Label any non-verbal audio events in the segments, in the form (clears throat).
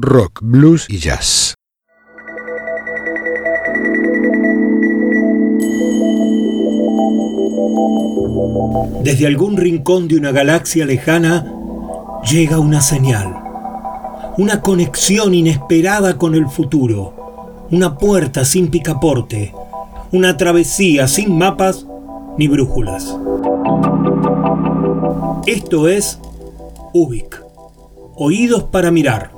rock, blues y jazz. Desde algún rincón de una galaxia lejana llega una señal, una conexión inesperada con el futuro, una puerta sin picaporte, una travesía sin mapas ni brújulas. Esto es Ubik. Oídos para mirar,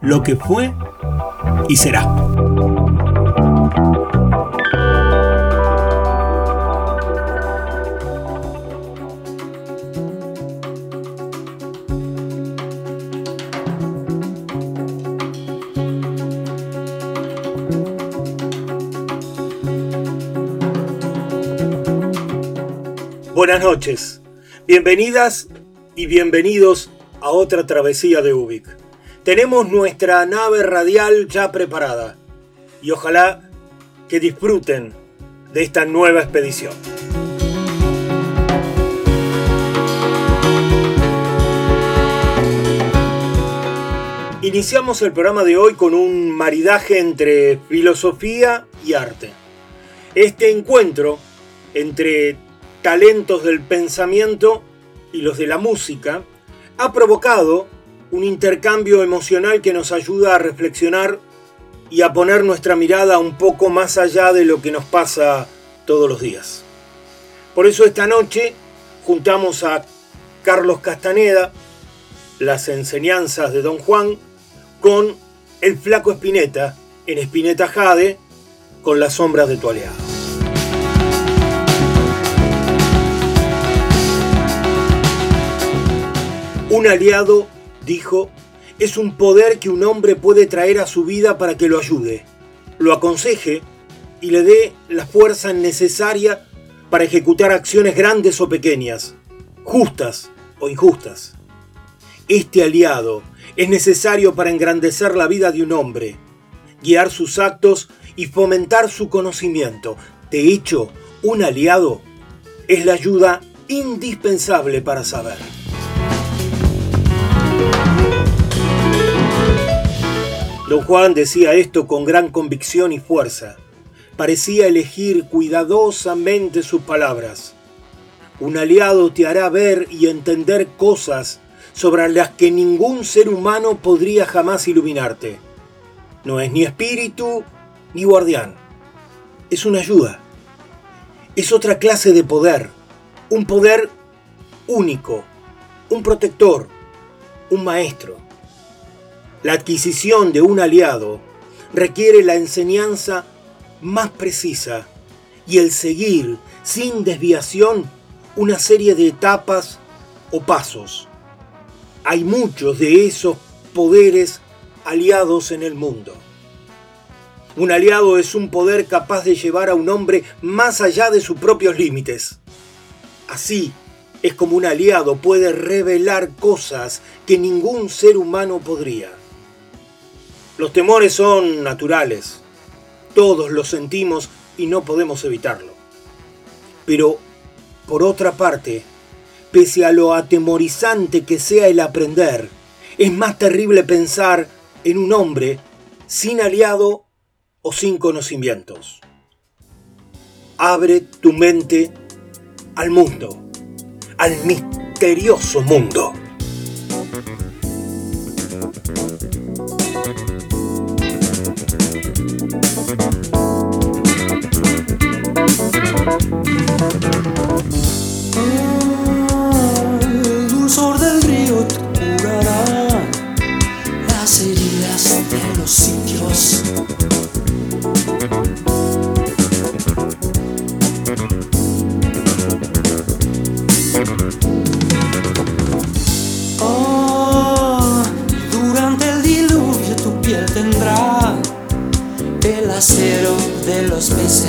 lo que fue y será. Buenas noches, bienvenidas y bienvenidos a otra travesía de Ubik. Tenemos nuestra nave radial ya preparada y ojalá que disfruten de esta nueva expedición. Iniciamos el programa de hoy con un maridaje entre filosofía y arte. Este encuentro entre talentos del pensamiento y los de la música ha provocado un intercambio emocional que nos ayuda a reflexionar y a poner nuestra mirada un poco más allá de lo que nos pasa todos los días. Por eso esta noche juntamos a Carlos Castaneda, las enseñanzas de Don Juan, con el flaco Espineta, en Espineta Jade, con las sombras de tu aliado. Un aliado, dijo, es un poder que un hombre puede traer a su vida para que lo ayude, lo aconseje y le dé la fuerza necesaria para ejecutar acciones grandes o pequeñas, justas o injustas. Este aliado es necesario para engrandecer la vida de un hombre, guiar sus actos y fomentar su conocimiento. De hecho, un aliado es la ayuda indispensable para saber. Don Juan decía esto con gran convicción y fuerza. Parecía elegir cuidadosamente sus palabras. Un aliado te hará ver y entender cosas sobre las que ningún ser humano podría jamás iluminarte. No es ni espíritu ni guardián. Es una ayuda. Es otra clase de poder. Un poder único. Un protector. Un maestro. La adquisición de un aliado requiere la enseñanza más precisa y el seguir sin desviación una serie de etapas o pasos. Hay muchos de esos poderes aliados en el mundo. Un aliado es un poder capaz de llevar a un hombre más allá de sus propios límites. Así es como un aliado puede revelar cosas que ningún ser humano podría. Los temores son naturales. Todos los sentimos y no podemos evitarlo. Pero, por otra parte, pese a lo atemorizante que sea el aprender, es más terrible pensar en un hombre sin aliado o sin conocimientos. Abre tu mente al mundo, al misterioso mundo. De los peces.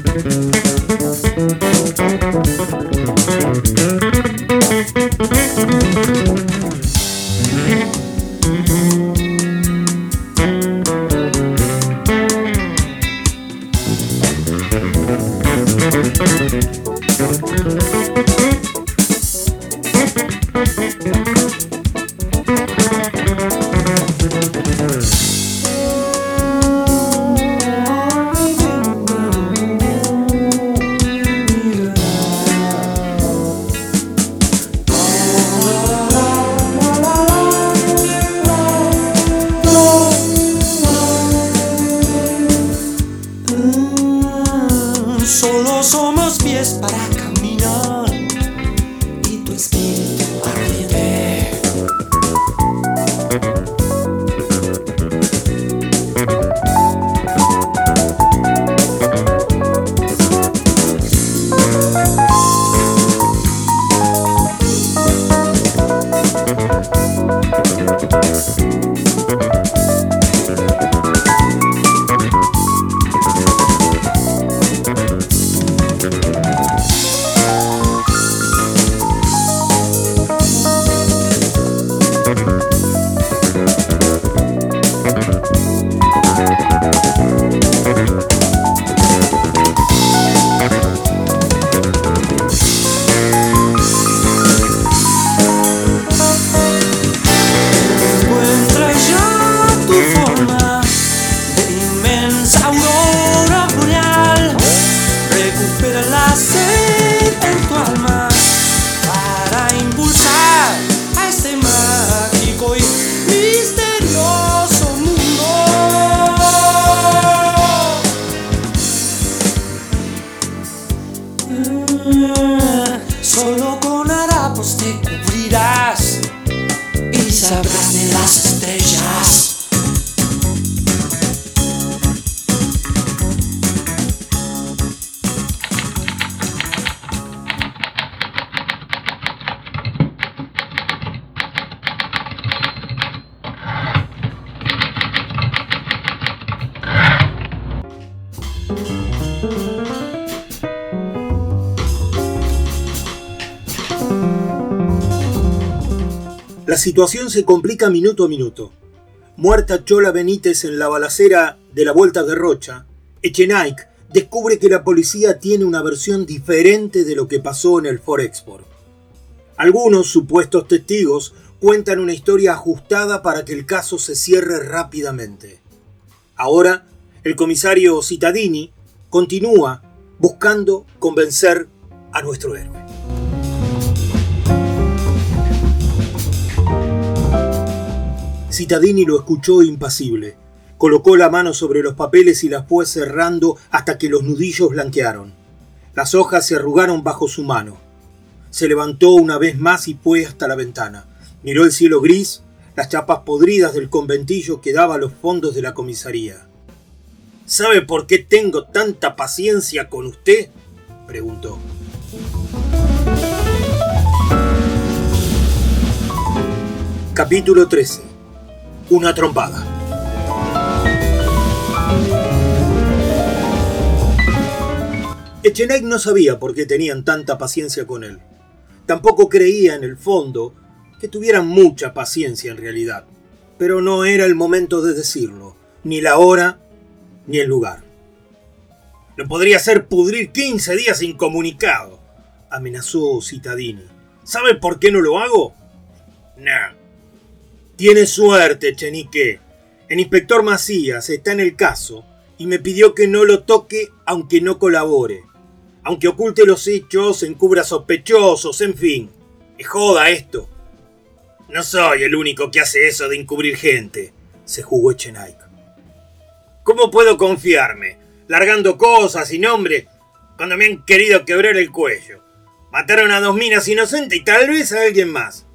Thank you. Las situación se complica minuto a minuto. Muerta Chola Benítez en la balacera de la Vuelta de Rocha, Echenaic descubre que la policía tiene una versión diferente de lo que pasó en el Forexport. Algunos supuestos testigos cuentan una historia ajustada para que el caso se cierre rápidamente. Ahora, el comisario Cittadini continúa buscando convencer a nuestro héroe. Cittadini lo escuchó impasible. Colocó la mano sobre los papeles y las fue cerrando hasta que los nudillos blanquearon. Las hojas se arrugaron bajo su mano. Se levantó una vez más y fue hasta la ventana. Miró el cielo gris, las chapas podridas del conventillo que daba a los fondos de la comisaría. ¿Sabe por qué tengo tanta paciencia con usted? preguntó. Capítulo 13. Una trompada. Echenay no sabía por qué tenían tanta paciencia con él. Tampoco creía en el fondo que tuvieran mucha paciencia en realidad. Pero no era el momento de decirlo, ni la hora, ni el lugar. No podría ser pudrir 15 días incomunicado, amenazó Citadini. ¿Sabe por qué no lo hago? No. Tiene suerte, Chenique. El inspector Macías está en el caso y me pidió que no lo toque aunque no colabore. Aunque oculte los hechos, encubra sospechosos, en fin. Es joda esto. No soy el único que hace eso de encubrir gente, se jugó Echenike. ¿Cómo puedo confiarme? Largando cosas y nombres cuando me han querido quebrar el cuello. Mataron a dos minas inocentes y tal vez a alguien más.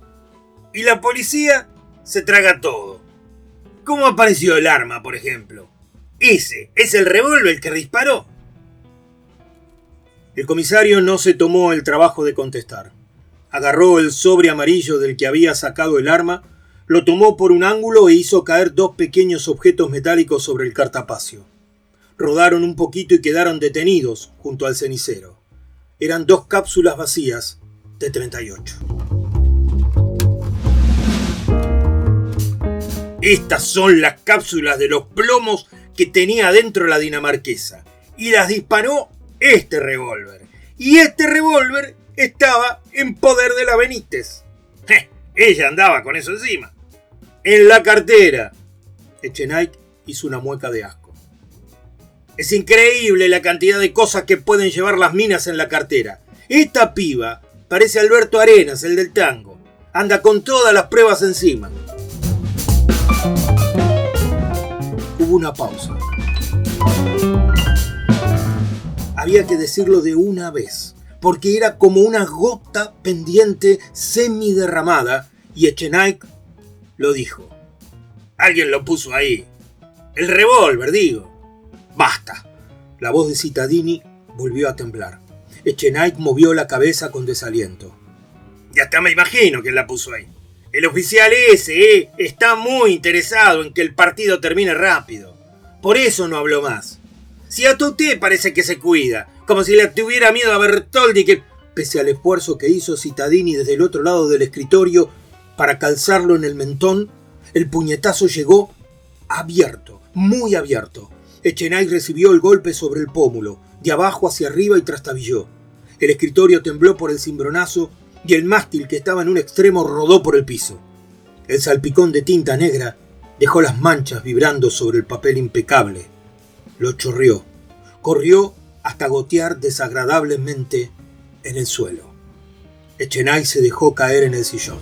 Y la policía se traga todo. ¿Cómo apareció el arma, por ejemplo? Ese es el revólver que disparó. El comisario no se tomó el trabajo de contestar. Agarró el sobre amarillo del que había sacado el arma, lo tomó por un ángulo e hizo caer dos pequeños objetos metálicos sobre el cartapacio. Rodaron un poquito y quedaron detenidos junto al cenicero. Eran dos cápsulas vacías de 38. Estas son las cápsulas de los plomos que tenía dentro la dinamarquesa. Y las disparó este revólver. Y este revólver estaba en poder de la Benítez. ella andaba con eso encima. En la cartera. Echenike hizo una mueca de asco. Es increíble la cantidad de cosas que pueden llevar las minas en la cartera. Esta piba parece Alberto Arenas, el del tango. Anda con todas las pruebas encima. Una pausa. Había que decirlo de una vez porque era como una gota pendiente semiderramada, y Echenike lo dijo. Alguien lo puso ahí. El revólver, digo. Basta. La voz de Citadini volvió a temblar. Echenike movió la cabeza con desaliento. Ya hasta me imagino quién la puso ahí. El oficial ese eh, está muy interesado en que el partido termine rápido. Por eso no habló más. Si a usted parece que se cuida, como si le tuviera miedo a Bertoldi que, pese al esfuerzo que hizo Citadini desde el otro lado del escritorio para calzarlo en el mentón, el puñetazo llegó abierto, muy abierto. Echenay recibió el golpe sobre el pómulo, de abajo hacia arriba y trastabilló. El escritorio tembló por el cimbronazo y el mástil que estaba en un extremo rodó por el piso. El salpicón de tinta negra dejó las manchas vibrando sobre el papel impecable lo chorrió. Corrió hasta gotear desagradablemente en el suelo. Echenay se dejó caer en el sillón.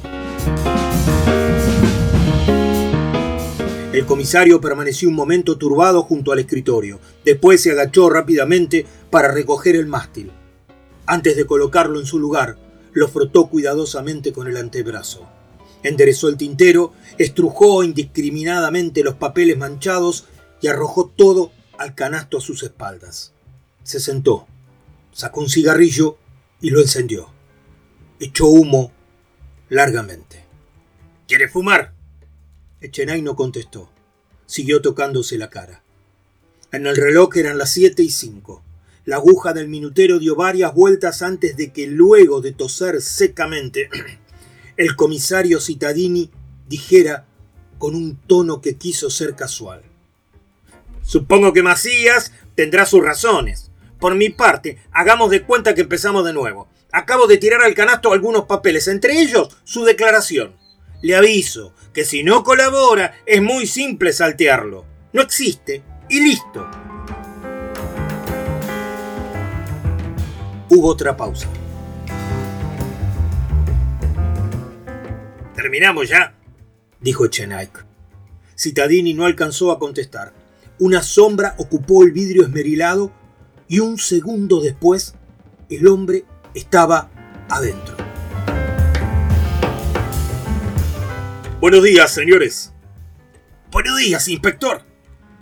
El comisario permaneció un momento turbado junto al escritorio. Después se agachó rápidamente para recoger el mástil. Antes de colocarlo en su lugar, lo frotó cuidadosamente con el antebrazo. Enderezó el tintero, estrujó indiscriminadamente los papeles manchados y arrojó todo al canasto a sus espaldas. Se sentó, sacó un cigarrillo y lo encendió. Echó humo largamente. ¿Quiere fumar? Echenay no contestó. Siguió tocándose la cara. En el reloj eran las siete y cinco. La aguja del minutero dio varias vueltas antes de que luego de toser secamente (clears throat) el comisario Citadini dijera con un tono que quiso ser casual. Supongo que Macías tendrá sus razones. Por mi parte, hagamos de cuenta que empezamos de nuevo. Acabo de tirar al canasto algunos papeles, entre ellos su declaración. Le aviso que si no colabora es muy simple saltearlo. No existe y listo. Hubo otra pausa. ¿Terminamos ya? dijo Chenaik. Citadini no alcanzó a contestar. Una sombra ocupó el vidrio esmerilado y un segundo después el hombre estaba adentro. Buenos días, señores. Buenos días, inspector.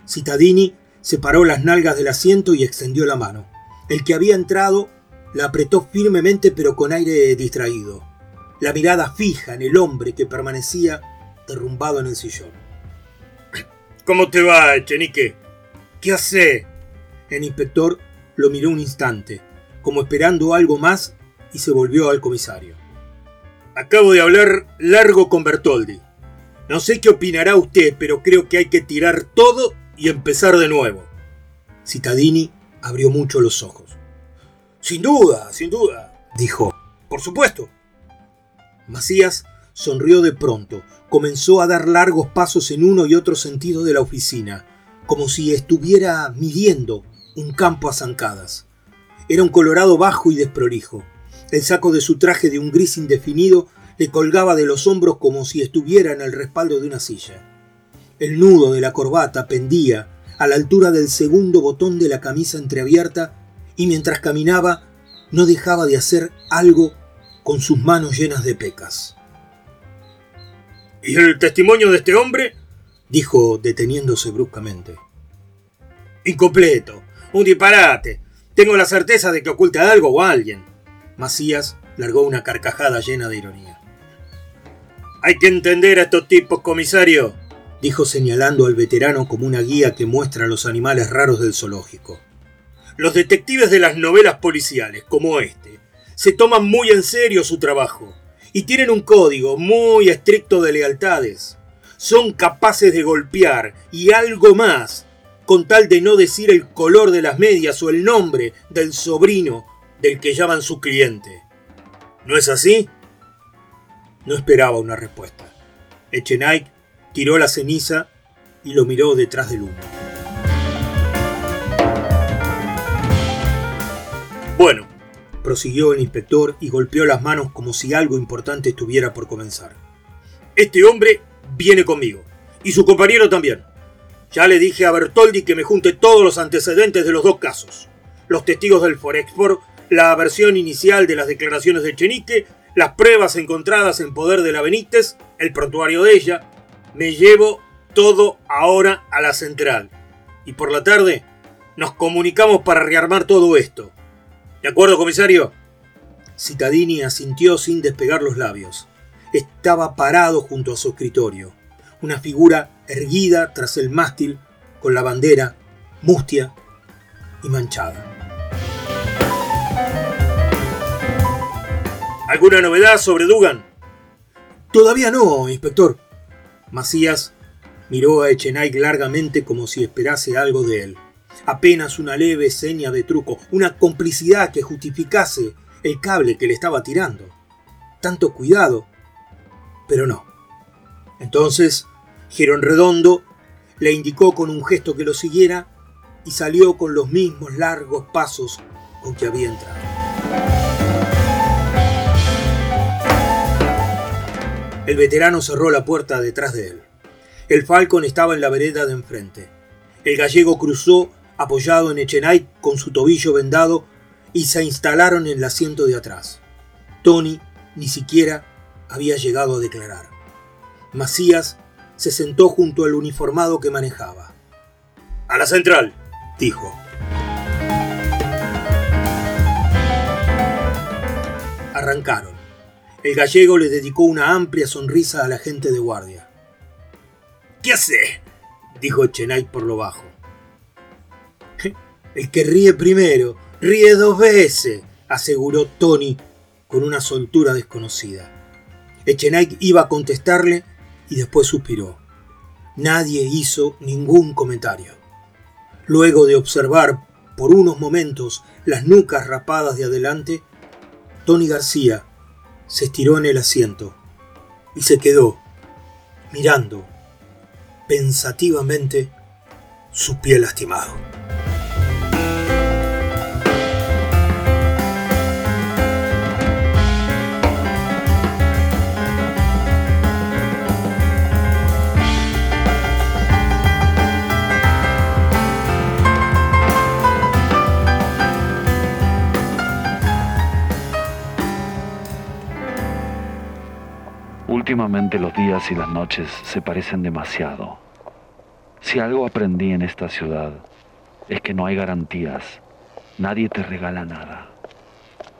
Citadini separó las nalgas del asiento y extendió la mano. El que había entrado la apretó firmemente pero con aire distraído, la mirada fija en el hombre que permanecía derrumbado en el sillón. (clears throat) ¿Cómo te va, Echenique? ¿Qué hace? El inspector lo miró un instante, como esperando algo más, y se volvió al comisario. Acabo de hablar largo con Bertoldi. No sé qué opinará usted, pero creo que hay que tirar todo y empezar de nuevo. Citadini abrió mucho los ojos. Sin duda, sin duda, dijo. Por supuesto. Macías sonrió de pronto, comenzó a dar largos pasos en uno y otro sentido de la oficina, como si estuviera midiendo un campo a zancadas. Era un colorado bajo y desprolijo. El saco de su traje de un gris indefinido le colgaba de los hombros como si estuviera en el respaldo de una silla. El nudo de la corbata pendía a la altura del segundo botón de la camisa entreabierta y mientras caminaba no dejaba de hacer algo con sus manos llenas de pecas. ¿Y el testimonio de este hombre? dijo deteniéndose bruscamente. Incompleto, un disparate. Tengo la certeza de que oculta algo o alguien. Macías largó una carcajada llena de ironía. Hay que entender a estos tipos, comisario, dijo señalando al veterano como una guía que muestra los animales raros del zoológico. Los detectives de las novelas policiales, como este, se toman muy en serio su trabajo y tienen un código muy estricto de lealtades. Son capaces de golpear y algo más, con tal de no decir el color de las medias o el nombre del sobrino del que llaman su cliente. ¿No es así? No esperaba una respuesta. Echenike tiró la ceniza y lo miró detrás del humo. Bueno, prosiguió el inspector y golpeó las manos como si algo importante estuviera por comenzar. Este hombre viene conmigo, y su compañero también. Ya le dije a Bertoldi que me junte todos los antecedentes de los dos casos. Los testigos del Forexport, la versión inicial de las declaraciones de Chenique, las pruebas encontradas en poder de la Benítez, el prontuario de ella. Me llevo todo ahora a la central. Y por la tarde nos comunicamos para rearmar todo esto. ¿De acuerdo, comisario? Citadini asintió sin despegar los labios. Estaba parado junto a su escritorio, una figura erguida tras el mástil con la bandera mustia y manchada. ¿Alguna novedad sobre Dugan? Todavía no, inspector. Macías miró a Echenay largamente como si esperase algo de él apenas una leve seña de truco, una complicidad que justificase el cable que le estaba tirando. Tanto cuidado, pero no. Entonces, Girón Redondo le indicó con un gesto que lo siguiera y salió con los mismos largos pasos con que había entrado. El veterano cerró la puerta detrás de él. El Falcon estaba en la vereda de enfrente. El gallego cruzó apoyado en Echenay con su tobillo vendado y se instalaron en el asiento de atrás. Tony ni siquiera había llegado a declarar. Macías se sentó junto al uniformado que manejaba. A la central, dijo. Arrancaron. El gallego le dedicó una amplia sonrisa a la gente de guardia. ¿Qué hace? dijo Echenay por lo bajo. El que ríe primero, ríe dos veces, aseguró Tony con una soltura desconocida. Echenike iba a contestarle y después suspiró. Nadie hizo ningún comentario. Luego de observar por unos momentos las nucas rapadas de adelante, Tony García se estiró en el asiento y se quedó mirando pensativamente su pie lastimado. Últimamente los días y las noches se parecen demasiado. Si algo aprendí en esta ciudad es que no hay garantías. Nadie te regala nada.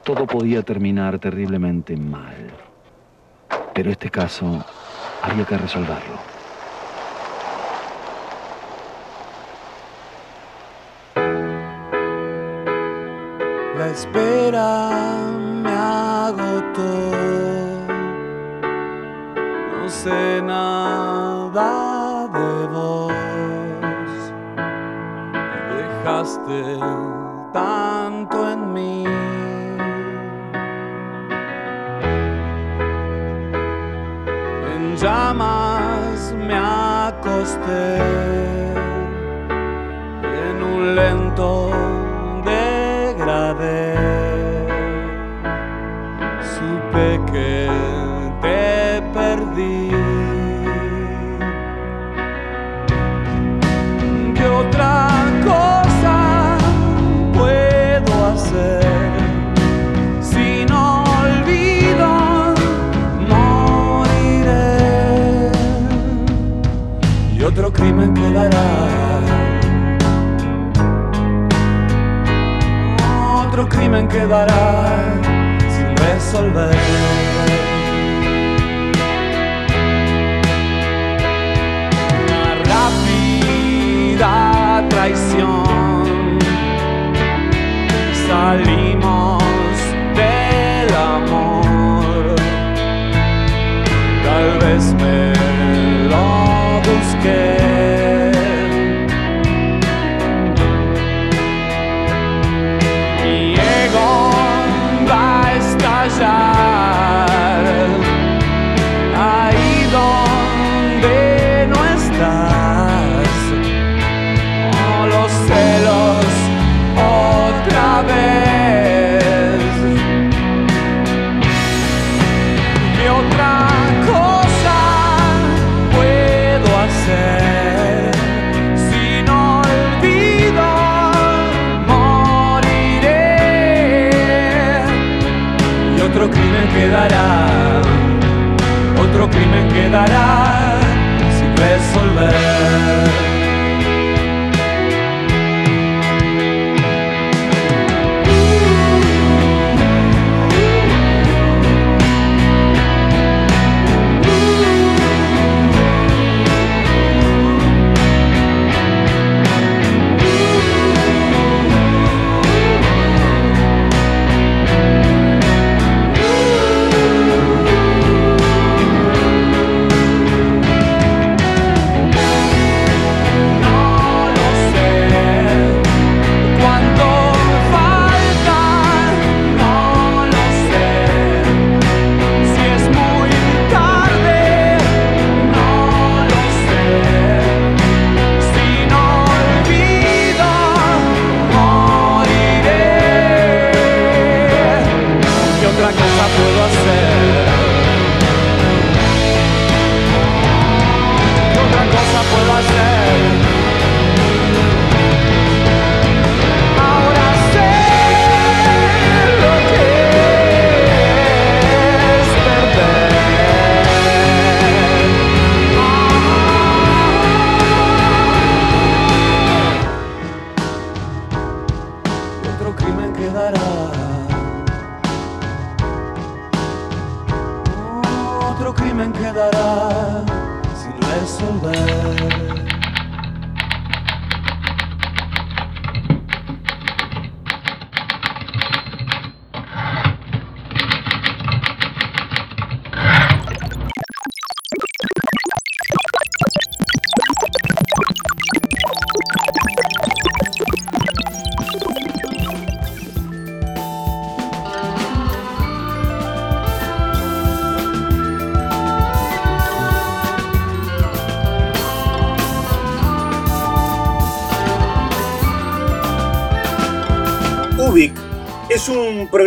Todo podía terminar terriblemente mal. Pero este caso había que resolverlo. La espera me agotó. Sé nada de vos. Dejaste tanto en mí. En llamas me acosté en un lento degradé. Supe que Otro crimen quedará sin resolver. Una rápida traición.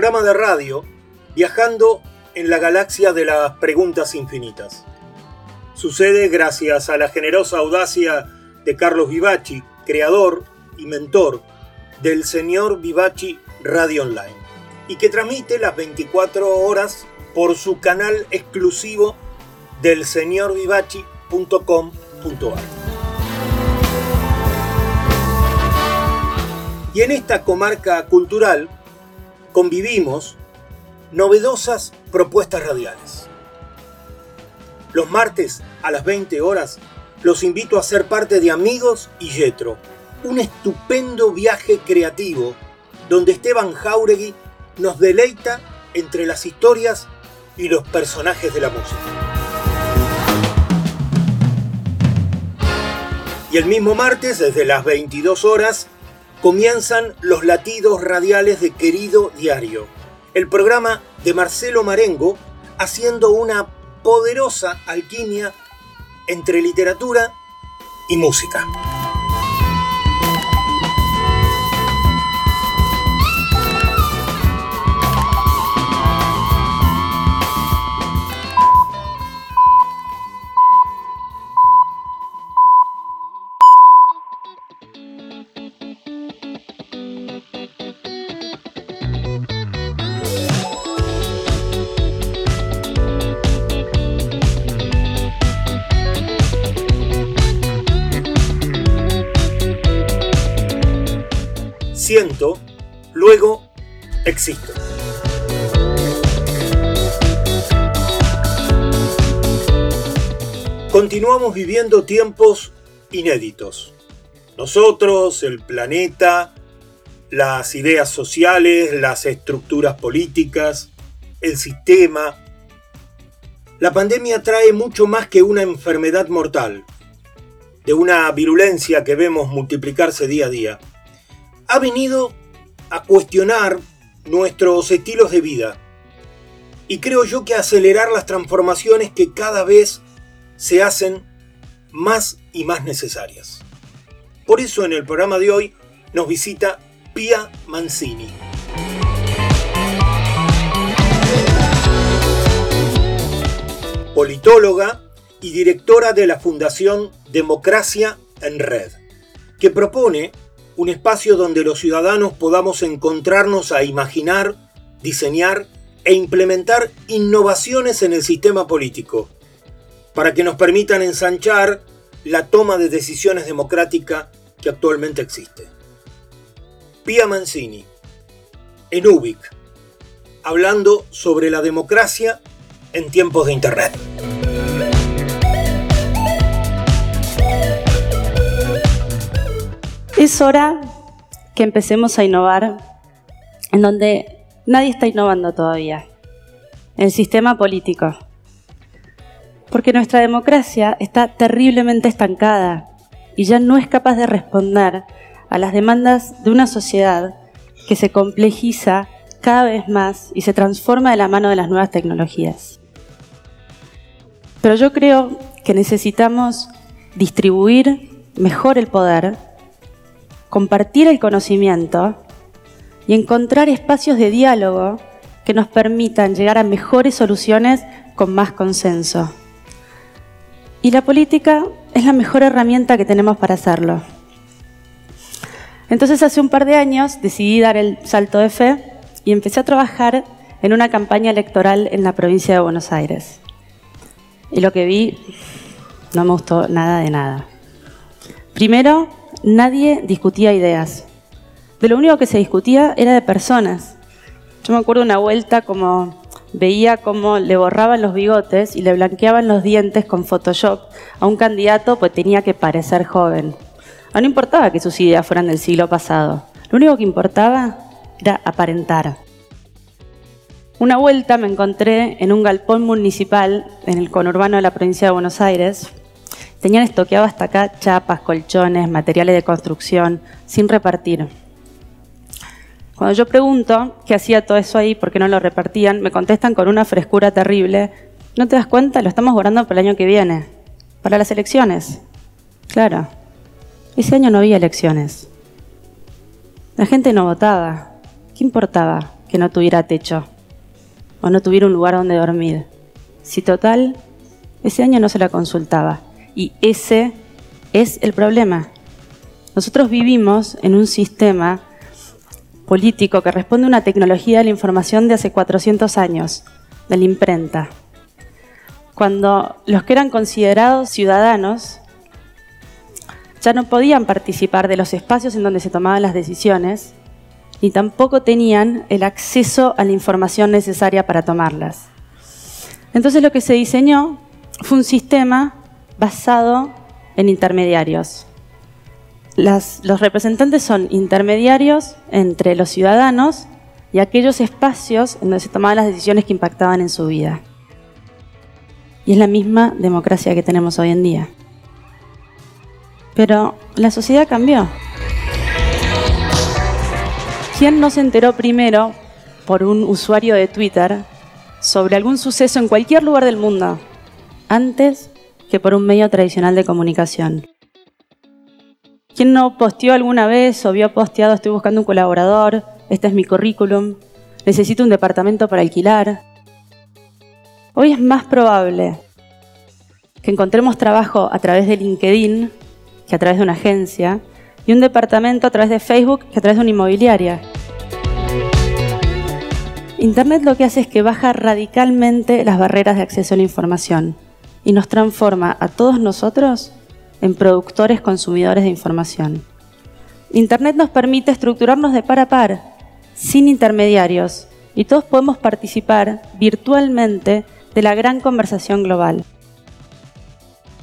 Programa de radio viajando en la galaxia de las preguntas infinitas. Sucede gracias a la generosa audacia de Carlos Vivaci, creador y mentor del señor Vivaci Radio Online, y que transmite las 24 horas por su canal exclusivo del señorvivaci.com.ar. Y en esta comarca cultural convivimos novedosas propuestas radiales. Los martes a las 20 horas los invito a ser parte de Amigos y Yetro, un estupendo viaje creativo donde Esteban Jauregui nos deleita entre las historias y los personajes de la música. Y el mismo martes, desde las 22 horas, comienzan los latidos radiales de Querido Diario, el programa de Marcelo Marengo haciendo una poderosa alquimia entre literatura y música. Viviendo tiempos inéditos. Nosotros, el planeta, las ideas sociales, las estructuras políticas, el sistema. La pandemia trae mucho más que una enfermedad mortal, de una virulencia que vemos multiplicarse día a día ha venido a cuestionar nuestros estilos de vida y creo yo que acelerar las transformaciones que cada vez se hacen más y más necesarias. Por eso en el programa de hoy nos visita Pia Mancini. Politóloga y directora de la Fundación Democracia en Red, que propone un espacio donde los ciudadanos podamos encontrarnos a imaginar, diseñar e implementar innovaciones en el sistema político, para que nos permitan ensanchar la toma de decisiones democrática que actualmente existe. Pia Mancini, en UBIC, hablando sobre la democracia en tiempos de Internet. Es hora que empecemos a innovar en donde nadie está innovando todavía, el sistema político. Porque nuestra democracia está terriblemente estancada y ya no es capaz de responder a las demandas de una sociedad que se complejiza cada vez más y se transforma de la mano de las nuevas tecnologías. Pero yo creo que necesitamos distribuir mejor el poder compartir el conocimiento y encontrar espacios de diálogo que nos permitan llegar a mejores soluciones con más consenso. Y la política es la mejor herramienta que tenemos para hacerlo. Entonces hace un par de años decidí dar el salto de fe y empecé a trabajar en una campaña electoral en la provincia de Buenos Aires. Y lo que vi no me gustó nada de nada. Primero, nadie discutía ideas. De lo único que se discutía era de personas. Yo me acuerdo una vuelta como veía cómo le borraban los bigotes y le blanqueaban los dientes con Photoshop a un candidato, pues tenía que parecer joven. no importaba que sus ideas fueran del siglo pasado. Lo único que importaba era aparentar. Una vuelta me encontré en un galpón municipal en el conurbano de la provincia de Buenos Aires Tenían estoqueado hasta acá chapas, colchones, materiales de construcción, sin repartir. Cuando yo pregunto qué hacía todo eso ahí, por qué no lo repartían, me contestan con una frescura terrible. ¿No te das cuenta? Lo estamos guardando para el año que viene, para las elecciones. Claro, ese año no había elecciones. La gente no votaba. ¿Qué importaba que no tuviera techo o no tuviera un lugar donde dormir? Si total, ese año no se la consultaba. Y ese es el problema. Nosotros vivimos en un sistema político que responde a una tecnología de la información de hace 400 años, de la imprenta. Cuando los que eran considerados ciudadanos ya no podían participar de los espacios en donde se tomaban las decisiones, ni tampoco tenían el acceso a la información necesaria para tomarlas. Entonces lo que se diseñó fue un sistema basado en intermediarios. Los representantes son intermediarios entre los ciudadanos y aquellos espacios en donde se tomaban las decisiones que impactaban en su vida. Y es la misma democracia que tenemos hoy en día. Pero la sociedad cambió. ¿Quién no se enteró primero por un usuario de Twitter sobre algún suceso en cualquier lugar del mundo antes que por un medio tradicional de comunicación? ¿Quién no posteó alguna vez o vio posteado estoy buscando un colaborador, este es mi currículum, necesito un departamento para alquilar? Hoy es más probable que encontremos trabajo a través de LinkedIn que a través de una agencia y un departamento a través de Facebook que a través de una inmobiliaria. Internet lo que hace es que baja radicalmente las barreras de acceso a la información y nos transforma a todos nosotros en productores consumidores de información. Internet nos permite estructurarnos de par a par, sin intermediarios, y todos podemos participar virtualmente de la gran conversación global.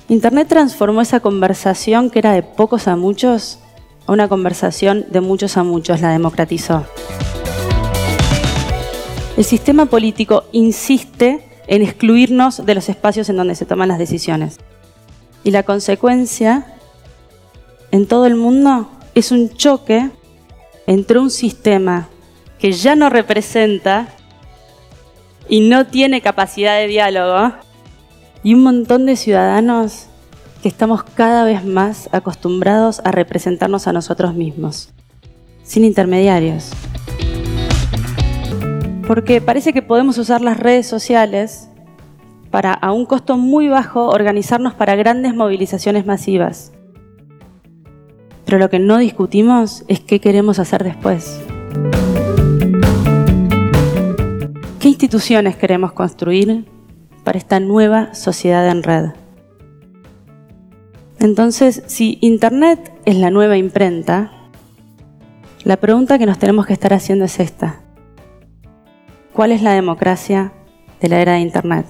Internet transformó esa conversación que era de pocos a muchos a una conversación de muchos a muchos, la democratizó. El sistema político insiste en excluirnos de los espacios en donde se toman las decisiones. Y la consecuencia en todo el mundo es un choque entre un sistema que ya no representa y no tiene capacidad de diálogo y un montón de ciudadanos que estamos cada vez más acostumbrados a representarnos a nosotros mismos, sin intermediarios. Porque parece que podemos usar las redes sociales para, a un costo muy bajo, organizarnos para grandes movilizaciones masivas. Pero lo que no discutimos es qué queremos hacer después. ¿Qué instituciones queremos construir para esta nueva sociedad en red. Entonces, si Internet es la nueva imprenta, la pregunta que nos tenemos que estar haciendo es esta. ¿Cuál es la democracia de la era de Internet?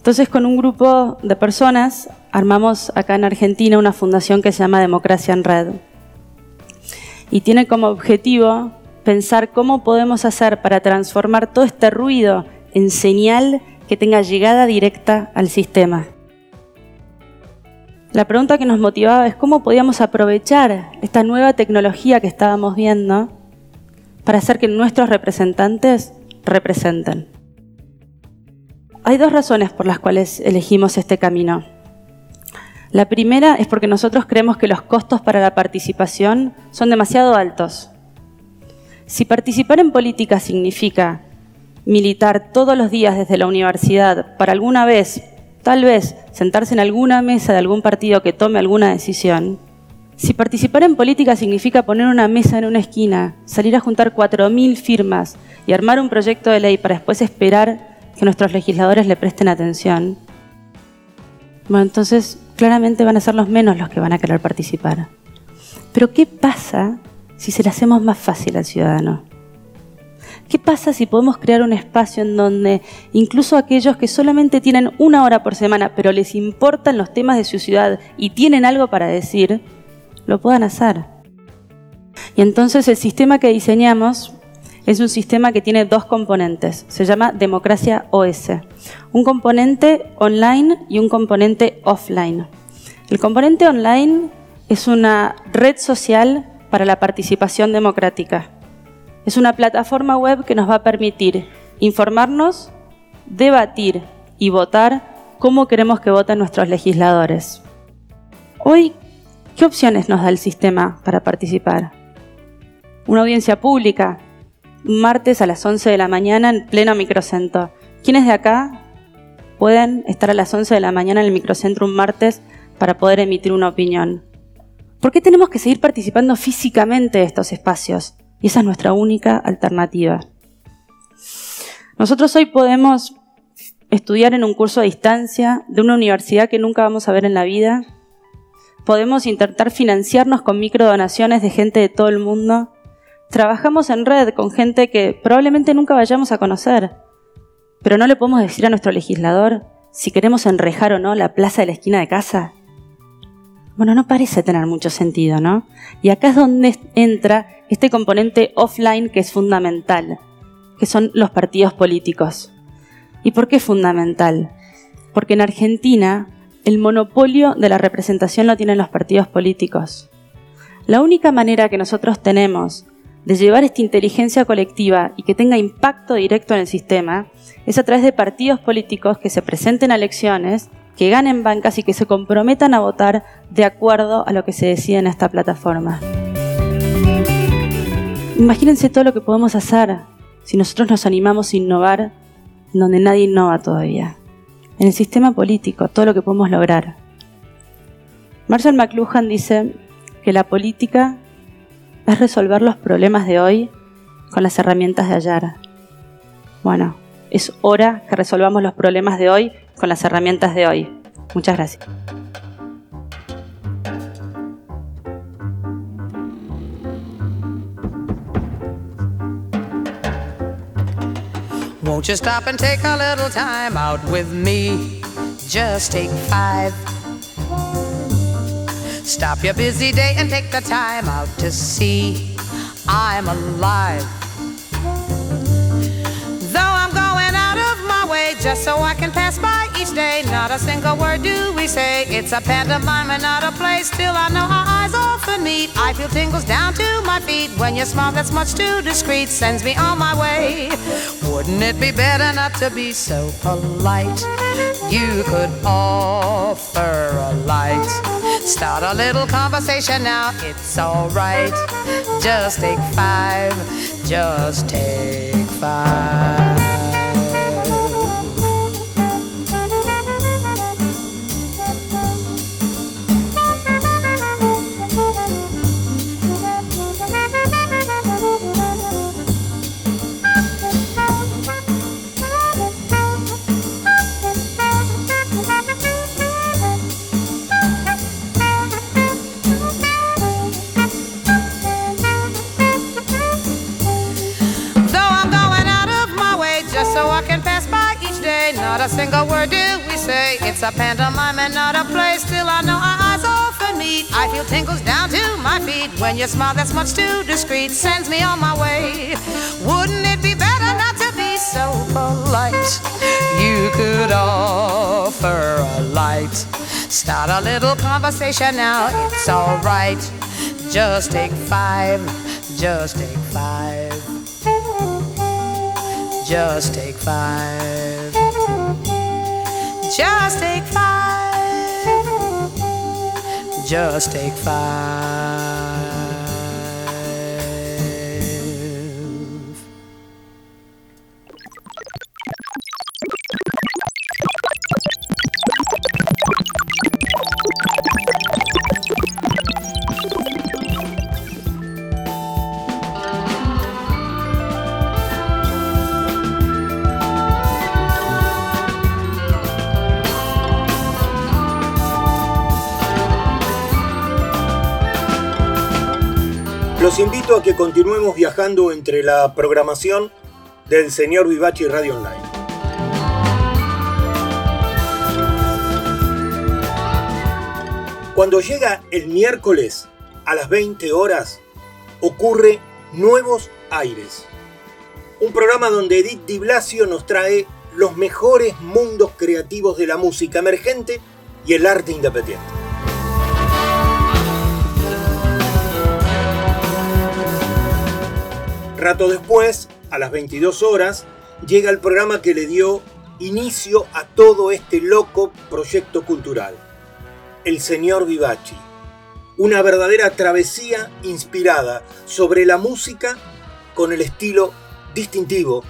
Entonces, con un grupo de personas, armamos acá en Argentina una fundación que se llama Democracia en Red. Y tiene como objetivo pensar cómo podemos hacer para transformar todo este ruido en señal que tenga llegada directa al sistema. La pregunta que nos motivaba es cómo podíamos aprovechar esta nueva tecnología que estábamos viendo para hacer que nuestros representantes representen. Hay dos razones por las cuales elegimos este camino. La primera es porque nosotros creemos que los costos para la participación son demasiado altos. Si participar en política significa militar todos los días desde la universidad para alguna vez, tal vez, sentarse en alguna mesa de algún partido que tome alguna decisión, si participar en política significa poner una mesa en una esquina, salir a juntar 4.000 firmas y armar un proyecto de ley para después esperar que nuestros legisladores le presten atención, bueno, entonces claramente van a ser los menos los que van a querer participar. Pero ¿qué pasa si se le hacemos más fácil al ciudadano? ¿Qué pasa si podemos crear un espacio en donde incluso aquellos que solamente tienen una hora por semana, pero les importan los temas de su ciudad y tienen algo para decir, lo puedan hacer? Y entonces el sistema que diseñamos es un sistema que tiene dos componentes. Se llama Democracia OS. Un componente online y un componente offline. El componente online es una red social para la participación democrática. Es una plataforma web que nos va a permitir informarnos, debatir y votar cómo queremos que voten nuestros legisladores. Hoy, ¿qué opciones nos da el sistema para participar? Una audiencia pública, martes a las 11 de la mañana en pleno microcentro. ¿Quiénes de acá pueden estar a las 11 de la mañana en el microcentro un martes para poder emitir una opinión? ¿Por qué tenemos que seguir participando físicamente de estos espacios? Y esa es nuestra única alternativa. Nosotros hoy podemos estudiar en un curso a distancia de una universidad que nunca vamos a ver en la vida. Podemos intentar financiarnos con microdonaciones de gente de todo el mundo. Trabajamos en red con gente que probablemente nunca vayamos a conocer. Pero no le podemos decir a nuestro legislador si queremos enrejar o no la plaza de la esquina de casa. Bueno, no parece tener mucho sentido, ¿no? Y acá es donde entra este componente offline que es fundamental, que son los partidos políticos. ¿Y por qué es fundamental? Porque en Argentina el monopolio de la representación lo tienen los partidos políticos. La única manera que nosotros tenemos de llevar esta inteligencia colectiva y que tenga impacto directo en el sistema es a través de partidos políticos que se presenten a elecciones, que ganen bancas y que se comprometan a votar de acuerdo a lo que se decide en esta plataforma. Imagínense todo lo que podemos hacer si nosotros nos animamos a innovar donde nadie innova todavía. En el sistema político, todo lo que podemos lograr. Marshall McLuhan dice que la política es resolver los problemas de hoy con las herramientas de ayer. Bueno, es hora que resolvamos los problemas de hoy con las herramientas de hoy. Muchas gracias. Stop your busy day and take the time out to see I'm alive. Though I'm going out of my way just so I can pass by each day, not a single word do we say. It's a pantomime and not a play. Still, I know our eyes often meet. I feel tingles down to my feet when your smile that's much too discreet sends me on my way. Wouldn't it be better not to be so polite? You could offer a light. Start a little conversation now, it's alright. Just take five, just take five. Single word do we say. It's a pantomime and not a play. Still, I know our eyes often meet. I feel tingles down to my feet when your smile that's much too discreet sends me on my way. Wouldn't it be better not to be so polite? You could offer a light. Start a little conversation now, it's alright. Just take five, just take five. Just take five. Just take five. Just take five. Los invito a que continuemos viajando entre la programación del señor Vivachi Radio Online. Cuando llega el miércoles a las 20 horas, ocurre Nuevos Aires. Un programa donde Edith Di Blasio nos trae los mejores mundos creativos de la música emergente y el arte independiente. Rato después, a las 22 horas, llega el programa que le dio inicio a todo este loco proyecto cultural. El señor Vivachi. Una verdadera travesía inspirada sobre la música con el estilo distintivo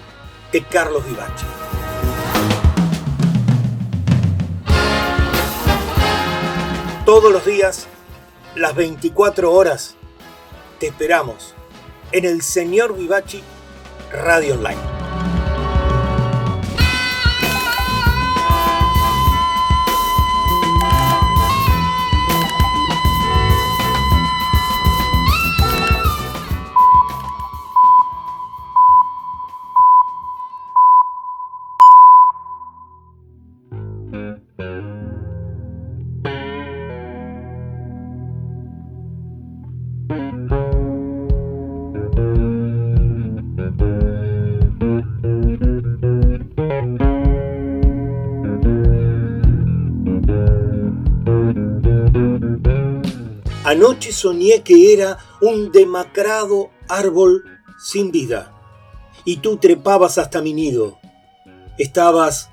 de Carlos Vivachi. Todos los días, las 24 horas, te esperamos en el Señor Vivachi Radio Online. Anoche soñé que era un demacrado árbol sin vida y tú trepabas hasta mi nido. Estabas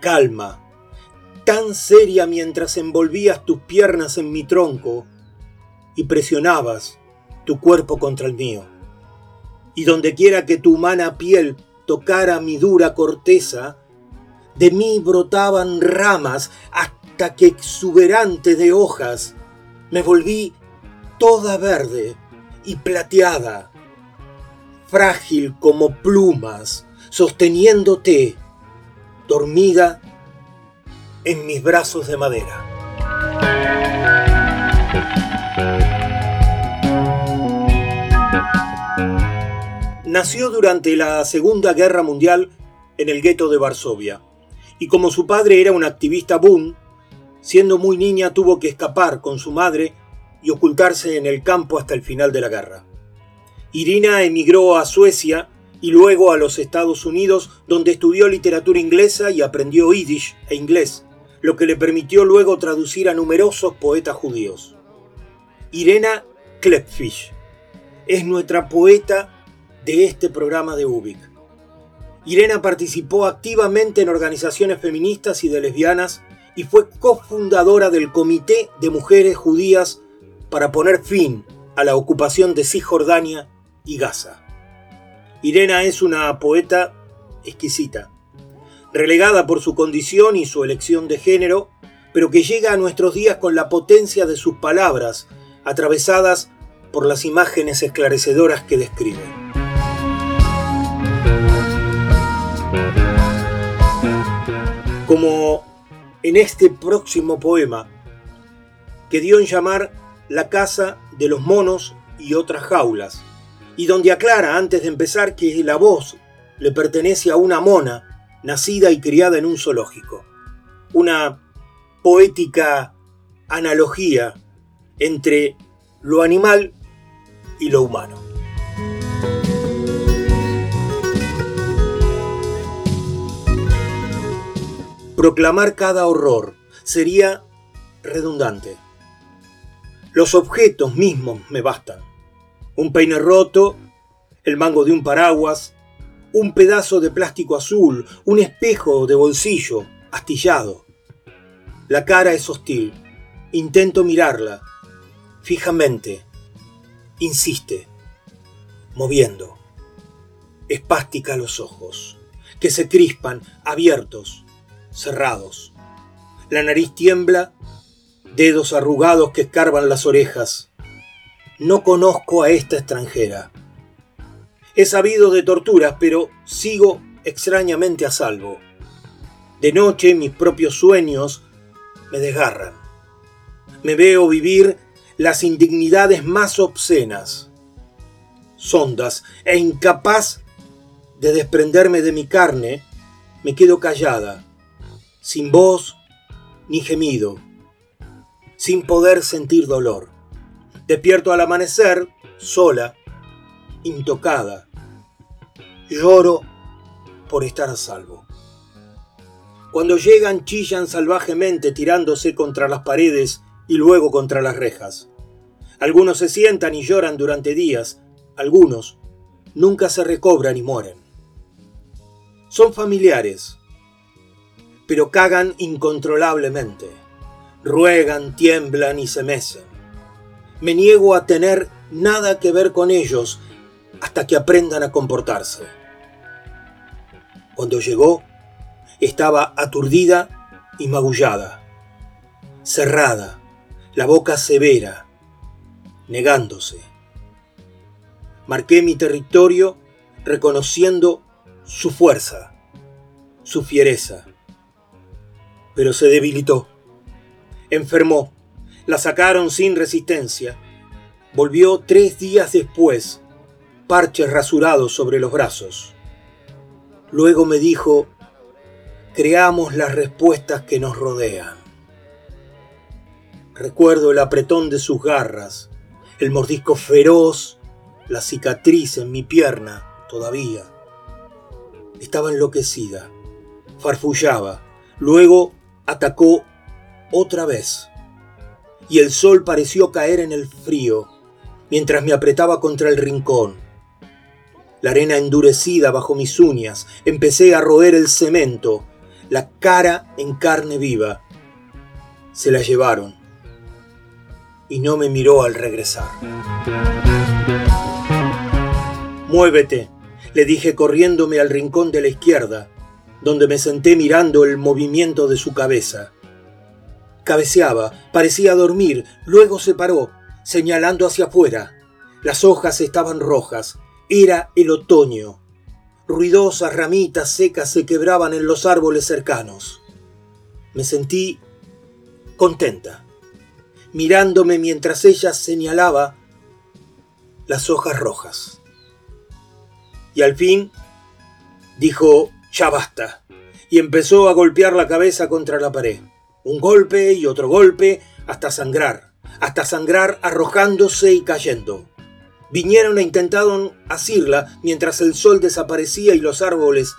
calma, tan seria mientras envolvías tus piernas en mi tronco y presionabas tu cuerpo contra el mío. Y dondequiera que tu humana piel tocara mi dura corteza, de mí brotaban ramas hasta que exuberante de hojas me volví toda verde y plateada, frágil como plumas, sosteniéndote, dormida en mis brazos de madera. Nació durante la Segunda Guerra Mundial en el gueto de Varsovia, y como su padre era un activista boom, siendo muy niña tuvo que escapar con su madre y ocultarse en el campo hasta el final de la guerra. Irina emigró a Suecia y luego a los Estados Unidos, donde estudió literatura inglesa y aprendió yiddish e inglés, lo que le permitió luego traducir a numerosos poetas judíos. Irena Klepfish es nuestra poeta de este programa de UBIC. Irena participó activamente en organizaciones feministas y de lesbianas y fue cofundadora del Comité de Mujeres Judías para poner fin a la ocupación de Cisjordania y Gaza. Irena es una poeta exquisita, relegada por su condición y su elección de género, pero que llega a nuestros días con la potencia de sus palabras, atravesadas por las imágenes esclarecedoras que describe. Como en este próximo poema, que dio en llamar La casa de los monos y otras jaulas, y donde aclara antes de empezar que la voz le pertenece a una mona nacida y criada en un zoológico. Una poética analogía entre lo animal y lo humano. Proclamar cada horror sería redundante. Los objetos mismos me bastan un peine roto, el mango de un paraguas, un pedazo de plástico azul, un espejo de bolsillo astillado. La cara es hostil. Intento mirarla. Fijamente. Insiste. Moviendo. Espástica los ojos, que se crispan, abiertos, cerrados. La nariz tiembla, dedos arrugados que escarban las orejas no conozco a esta extranjera. He sabido de torturas, pero sigo extrañamente a salvo. De noche mis propios sueños me desgarran. Me veo vivir las indignidades más obscenas, sondas e incapaz de desprenderme de mi carne, me quedo callada, sin voz ni gemido, sin poder sentir dolor. Despierto al amanecer, sola, intocada. Lloro por estar a salvo. Cuando llegan chillan salvajemente tirándose contra las paredes y luego contra las rejas. Algunos se sientan y lloran durante días, algunos nunca se recobran y mueren. Son familiares, pero cagan incontrolablemente. Ruegan, tiemblan y se mecen me niego a tener nada que ver con ellos hasta que aprendan a comportarse. Cuando llegó, estaba aturdida y magullada, cerrada, la boca severa, negándose. Marqué mi territorio reconociendo su fuerza, su fiereza, pero se debilitó, enfermó la sacaron sin resistencia. Volvió tres días después, parches rasurados sobre los brazos. Luego me dijo, creamos las respuestas que nos rodean. Recuerdo el apretón de sus garras, el mordisco feroz, la cicatriz en mi pierna todavía. Estaba enloquecida, farfullaba, luego atacó otra vez. Y el sol pareció caer en el frío mientras me apretaba contra el rincón. La arena endurecida bajo mis uñas, empecé a roer el cemento, la cara en carne viva. Se la llevaron y no me miró al regresar. Muévete, le dije corriéndome al rincón de la izquierda, donde me senté mirando el movimiento de su cabeza. Cabeceaba, parecía dormir, luego se paró, señalando hacia afuera. Las hojas estaban rojas, era el otoño. Ruidosas ramitas secas se quebraban en los árboles cercanos. Me sentí contenta, mirándome mientras ella señalaba las hojas rojas. Y al fin dijo, ya basta, y empezó a golpear la cabeza contra la pared. Un golpe y otro golpe hasta sangrar, hasta sangrar arrojándose y cayendo. Vinieron e intentaron asirla mientras el sol desaparecía y los árboles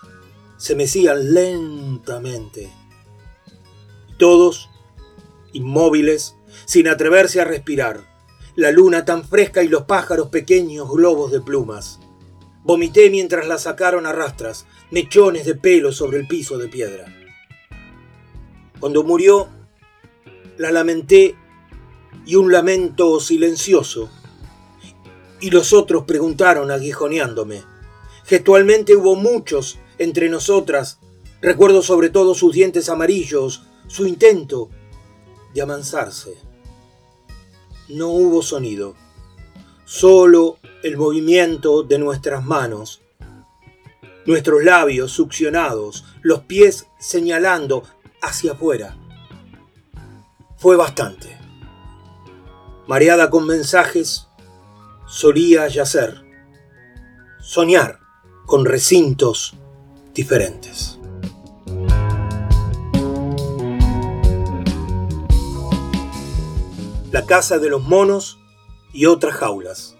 se mecían lentamente. Todos, inmóviles, sin atreverse a respirar, la luna tan fresca y los pájaros pequeños globos de plumas. Vomité mientras la sacaron a rastras, mechones de pelo sobre el piso de piedra. Cuando murió, la lamenté y un lamento silencioso. Y los otros preguntaron aguijoneándome. Gestualmente hubo muchos entre nosotras. Recuerdo sobre todo sus dientes amarillos, su intento de amansarse. No hubo sonido, solo el movimiento de nuestras manos, nuestros labios succionados, los pies señalando hacia afuera. Fue bastante. Mareada con mensajes, solía yacer, soñar con recintos diferentes. La casa de los monos y otras jaulas,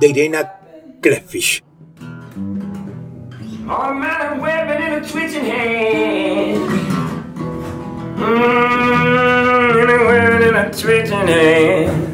de Irena hand. Mmm, in a webbing in a twitching hand.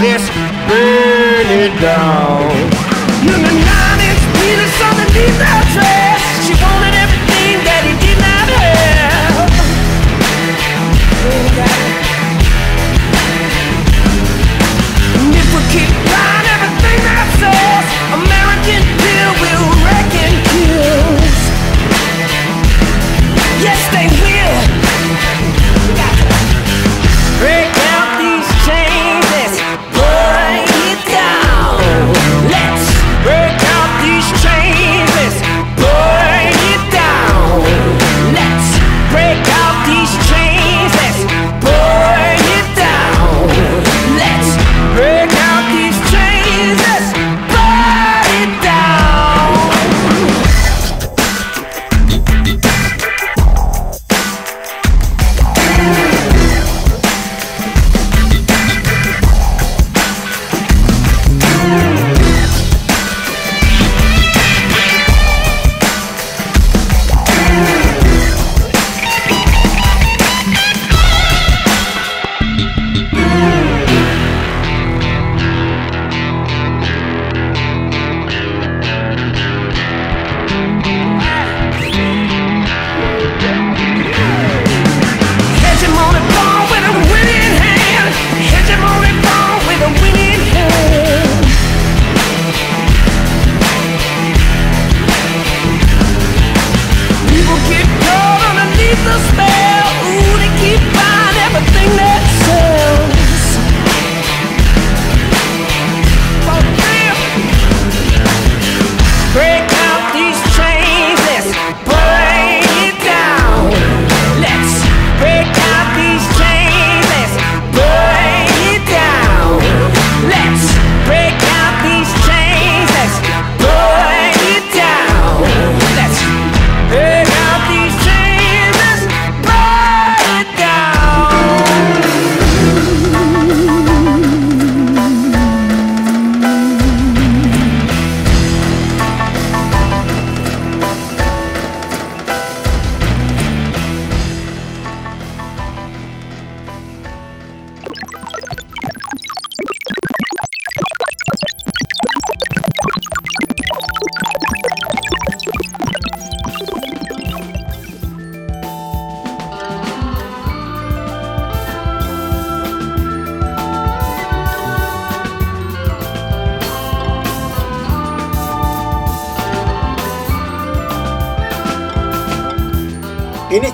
let's burn it down. You're the nine-inch penis the deep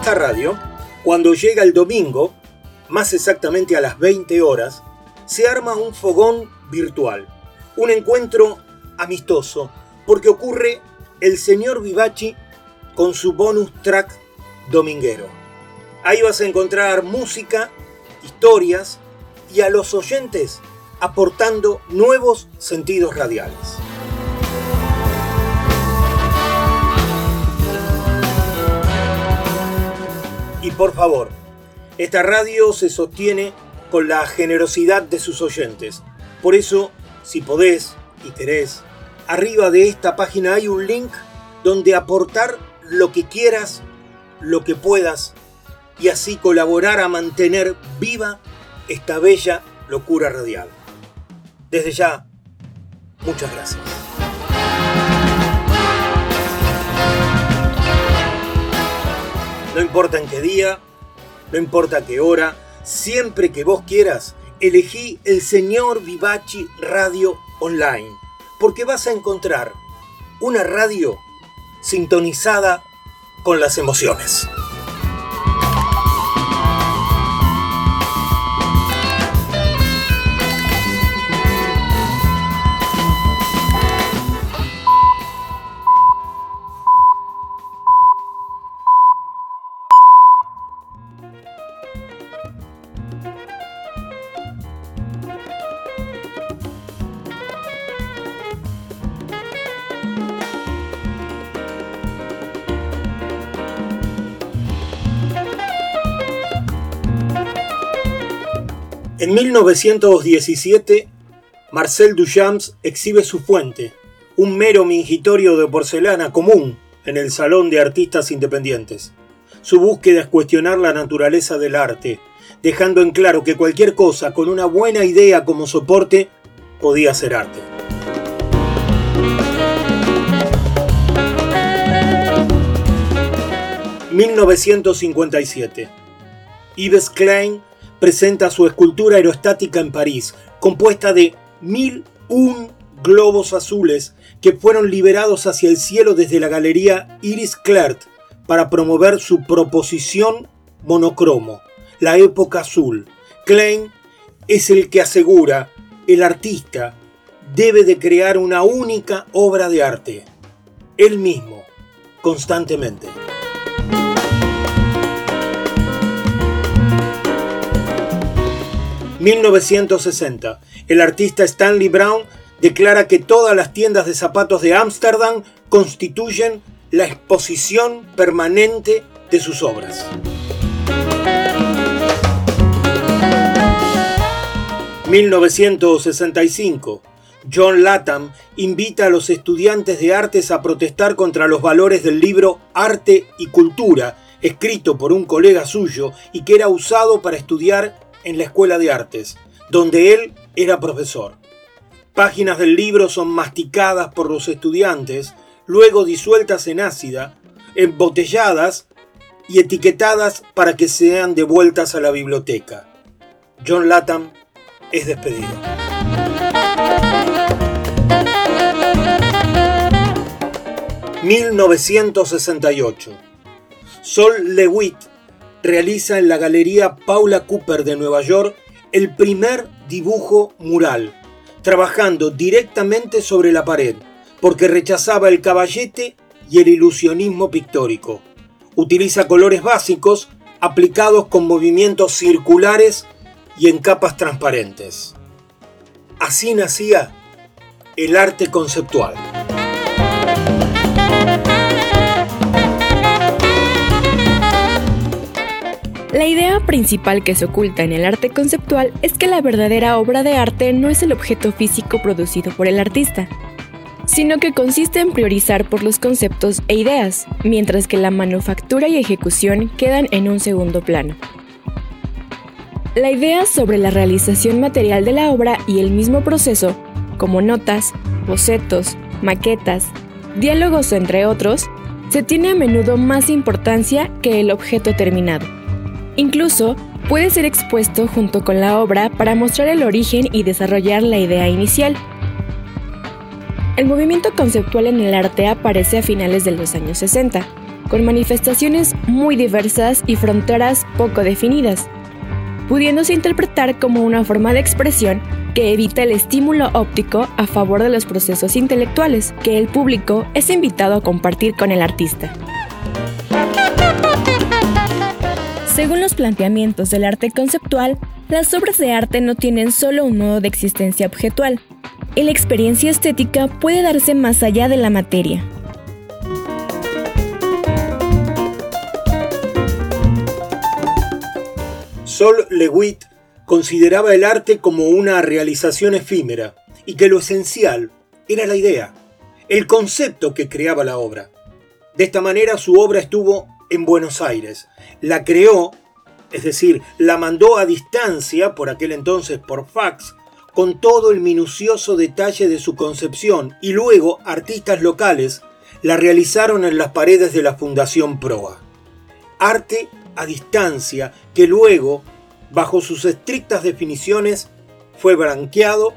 esta radio, cuando llega el domingo, más exactamente a las 20 horas, se arma un fogón virtual, un encuentro amistoso, porque ocurre el señor Vivachi con su bonus track dominguero. Ahí vas a encontrar música, historias y a los oyentes aportando nuevos sentidos radiales. Y por favor, esta radio se sostiene con la generosidad de sus oyentes. Por eso, si podés y querés, arriba de esta página hay un link donde aportar lo que quieras, lo que puedas, y así colaborar a mantener viva esta bella locura radial. Desde ya, muchas gracias. No importa en qué día, no importa qué hora, siempre que vos quieras, elegí el señor Vivachi Radio Online, porque vas a encontrar una radio sintonizada con las emociones. En 1917, Marcel Duchamp exhibe su fuente, un mero mingitorio de porcelana común en el Salón de Artistas Independientes. Su búsqueda es cuestionar la naturaleza del arte, dejando en claro que cualquier cosa con una buena idea como soporte podía ser arte. ...1957... Yves Klein presenta su escultura aerostática en París, compuesta de mil un globos azules que fueron liberados hacia el cielo desde la galería Iris Clert para promover su proposición monocromo, la época azul. Klein es el que asegura, el artista debe de crear una única obra de arte, él mismo, constantemente. 1960. El artista Stanley Brown declara que todas las tiendas de zapatos de Ámsterdam constituyen la exposición permanente de sus obras. 1965. John Latham invita a los estudiantes de artes a protestar contra los valores del libro Arte y Cultura, escrito por un colega suyo y que era usado para estudiar en la Escuela de Artes, donde él era profesor. Páginas del libro son masticadas por los estudiantes, luego disueltas en ácida, embotelladas y etiquetadas para que sean devueltas a la biblioteca. John Latham es despedido. ...1968... Sol Lewitt realiza en la Galería Paula Cooper de Nueva York el primer dibujo mural, trabajando directamente sobre la pared, porque rechazaba el caballete y el ilusionismo pictórico. Utiliza colores básicos aplicados con movimientos circulares y en capas transparentes. Así nacía el arte conceptual. La idea principal que se oculta en el arte conceptual es que la verdadera obra de arte no es el objeto físico producido por el artista, sino que consiste en priorizar por los conceptos e ideas, mientras que la manufactura y ejecución quedan en un segundo plano. La idea sobre la realización material de la obra y el mismo proceso, como notas, bocetos, maquetas, diálogos entre otros, se tiene a menudo más importancia que el objeto terminado. Incluso puede ser expuesto junto con la obra para mostrar el origen y desarrollar la idea inicial. El movimiento conceptual en el arte aparece a finales de los años 60, con manifestaciones muy diversas y fronteras poco definidas, pudiéndose interpretar como una forma de expresión que evita el estímulo óptico a favor de los procesos intelectuales que el público es invitado a compartir con el artista. Según los planteamientos del arte conceptual, las obras de arte no tienen solo un modo de existencia objetual, la experiencia estética puede darse más allá de la materia. Sol Lewitt consideraba el arte como una realización efímera y que lo esencial era la idea, el concepto que creaba la obra. De esta manera su obra estuvo en Buenos Aires. La creó, es decir, la mandó a distancia, por aquel entonces por fax, con todo el minucioso detalle de su concepción y luego artistas locales la realizaron en las paredes de la Fundación Proa. Arte a distancia que luego, bajo sus estrictas definiciones, fue blanqueado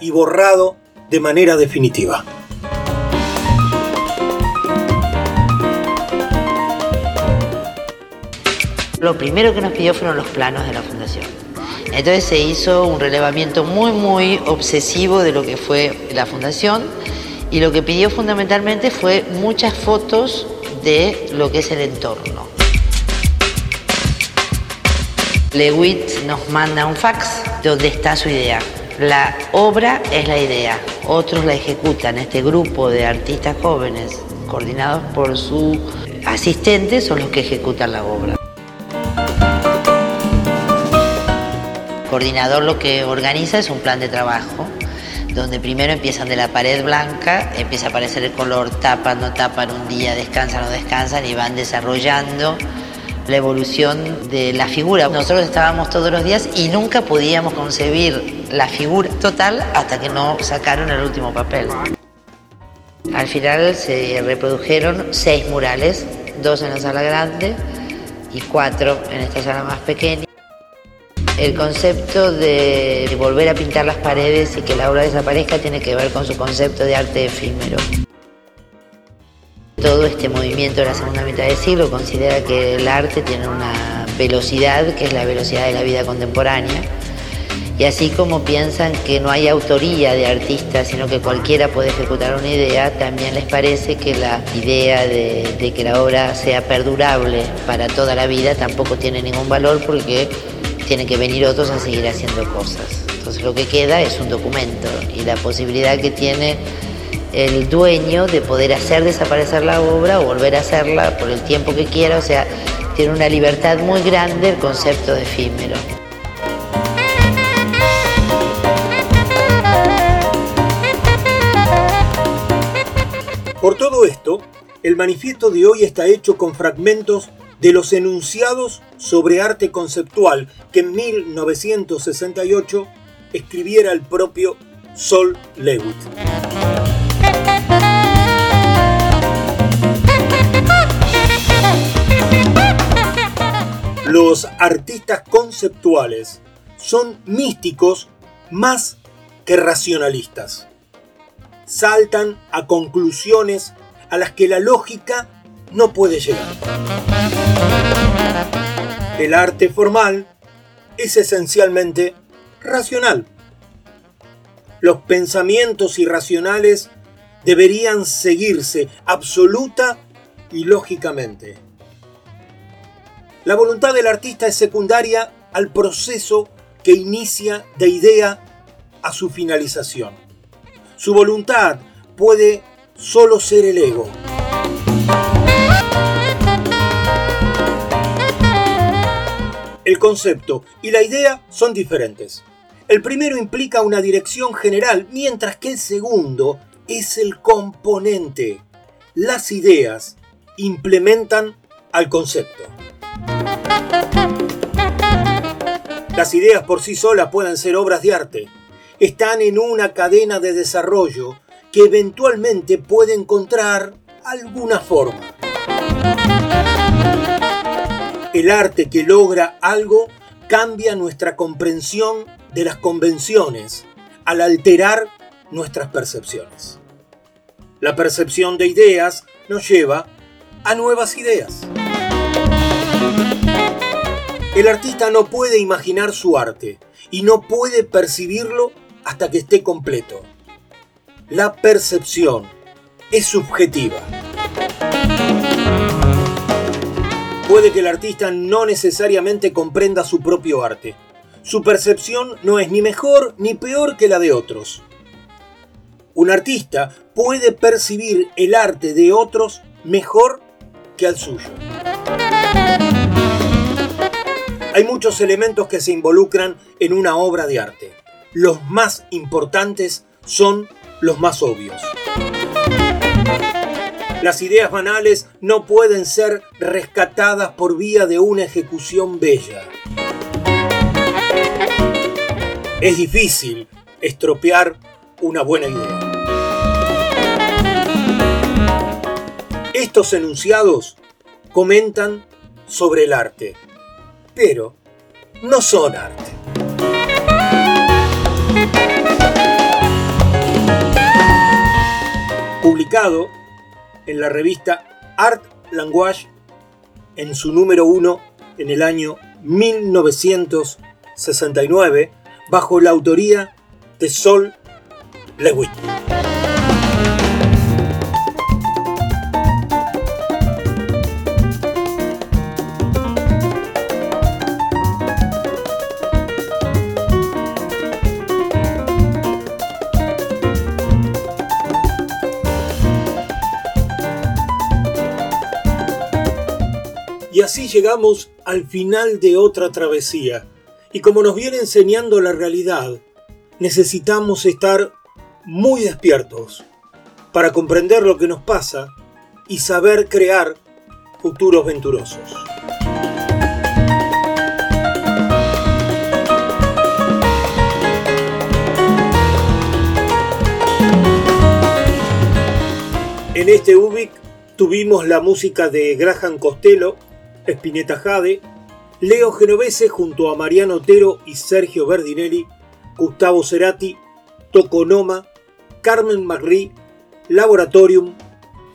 y borrado de manera definitiva. Lo primero que nos pidió fueron los planos de la fundación. Entonces se hizo un relevamiento muy, muy obsesivo de lo que fue la fundación y lo que pidió fundamentalmente fue muchas fotos de lo que es el entorno. Lewitt nos manda un fax donde está su idea. La obra es la idea, otros la ejecutan. Este grupo de artistas jóvenes, coordinados por su asistente, son los que ejecutan la obra. Coordinador lo que organiza es un plan de trabajo, donde primero empiezan de la pared blanca, empieza a aparecer el color, tapan, no tapan un día, descansan, no descansan y van desarrollando la evolución de la figura. Nosotros estábamos todos los días y nunca podíamos concebir la figura total hasta que no sacaron el último papel. Al final se reprodujeron seis murales, dos en la sala grande y cuatro en esta sala más pequeña. El concepto de volver a pintar las paredes y que la obra desaparezca tiene que ver con su concepto de arte efímero. Todo este movimiento de la segunda mitad del siglo considera que el arte tiene una velocidad que es la velocidad de la vida contemporánea. Y así como piensan que no hay autoría de artista, sino que cualquiera puede ejecutar una idea, también les parece que la idea de, de, que la obra sea perdurable para toda la vida tampoco tiene ningún valor porque tienen que venir otros a seguir haciendo cosas. Entonces lo que queda es un documento y la posibilidad que tiene el dueño de poder hacer desaparecer la obra o volver a hacerla por el tiempo que quiera, o sea, tiene una libertad muy grande el concepto de efímero. Por todo esto, el manifiesto de hoy está hecho con fragmentos de los enunciados sobre arte conceptual que en 1968 escribiera el propio Sol Lewitt. Los artistas conceptuales son místicos más que racionalistas. Saltan a conclusiones a las que la lógica no puede llegar. El arte formal es esencialmente racional. Los pensamientos irracionales deberían seguirse absoluta y lógicamente. La voluntad del artista es secundaria al proceso que inicia de idea a su finalización. Su voluntad puede solo ser el ego. El concepto y la idea son diferentes. El primero implica una dirección general, mientras que el segundo es el componente. Las ideas implementan al concepto. Las ideas por sí solas pueden ser obras de arte. Están en una cadena de desarrollo que eventualmente puede encontrar alguna forma. El arte que logra algo cambia nuestra comprensión de las convenciones al alterar nuestras percepciones. La percepción de ideas nos lleva a nuevas ideas. El artista no puede imaginar su arte y no puede percibirlo hasta que esté completo. La percepción es subjetiva. Puede que el artista no necesariamente comprenda su propio arte. Su percepción no es ni mejor ni peor que la de otros. Un artista puede percibir el arte de otros mejor que al suyo. Hay muchos elementos que se involucran en una obra de arte. Los más importantes son los más obvios. Las ideas banales no pueden ser rescatadas por vía de una ejecución bella. Es difícil estropear una buena idea. Estos enunciados comentan sobre el arte, pero no son arte. Publicado en la revista Art Language en su número 1 en el año 1969 bajo la autoría de Sol Lewitt. Así llegamos al final de otra travesía. Y como nos viene enseñando la realidad, necesitamos estar muy despiertos para comprender lo que nos pasa y saber crear futuros venturosos. En este UBIC tuvimos la música de Graham Costello, Spinetta Jade, Leo Genovese junto a Mariano Otero y Sergio Verdinelli, Gustavo Cerati, Toconoma, Carmen Magri, Laboratorium,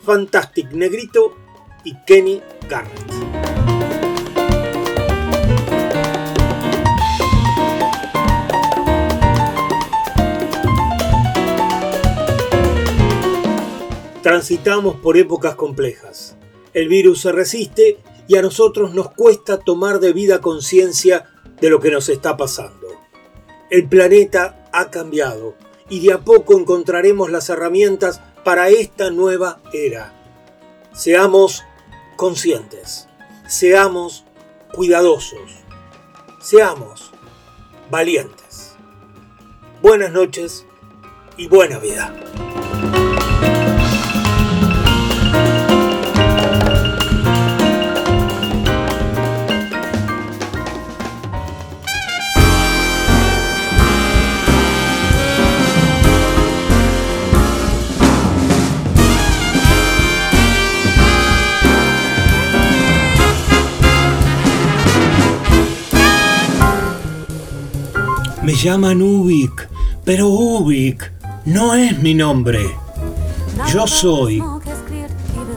Fantastic Negrito y Kenny Garrett. Transitamos por épocas complejas. El virus se resiste y a nosotros nos cuesta tomar debida conciencia de lo que nos está pasando. El planeta ha cambiado y de a poco encontraremos las herramientas para esta nueva era. Seamos conscientes, seamos cuidadosos, seamos valientes. Buenas noches y buena vida. Llaman Ubik, pero Ubik no es mi nombre. Yo soy,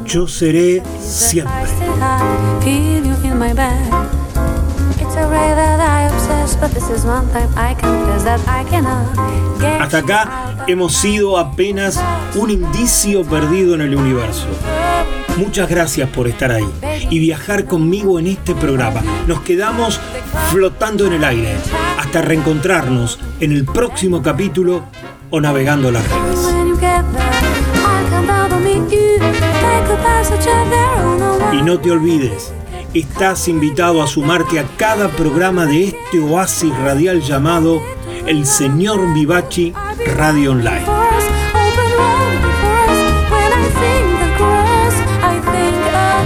yo seré siempre. Hasta acá hemos sido apenas un indicio perdido en el universo. Muchas gracias por estar ahí y viajar conmigo en este programa. Nos quedamos flotando en el aire hasta reencontrarnos en el próximo capítulo o navegando las redes. Y no te olvides, estás invitado a sumarte a cada programa de este oasis radial llamado El Señor Vivachi Radio Online.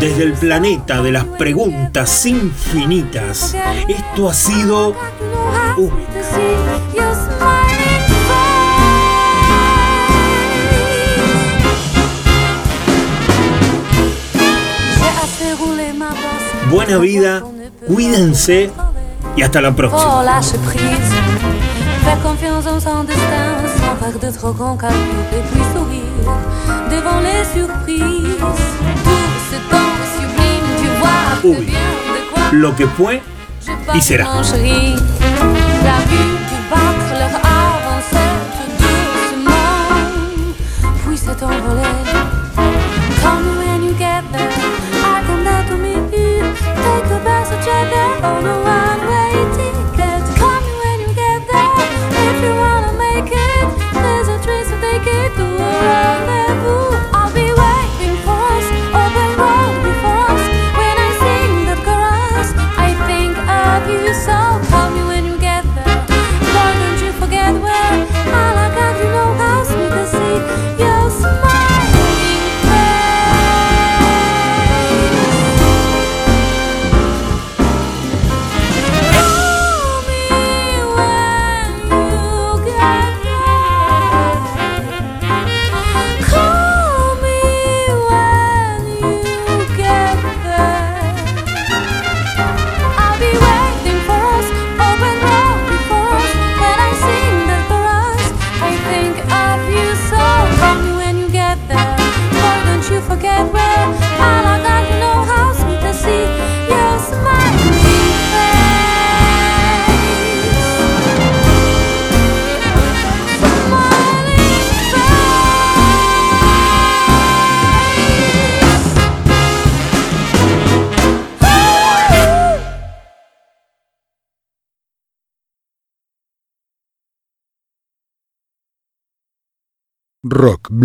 Desde el planeta de las preguntas infinitas, esto ha sido Ubik. Buena vida, cuídense y hasta la próxima. Lo que fue y será.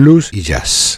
Blues y jazz.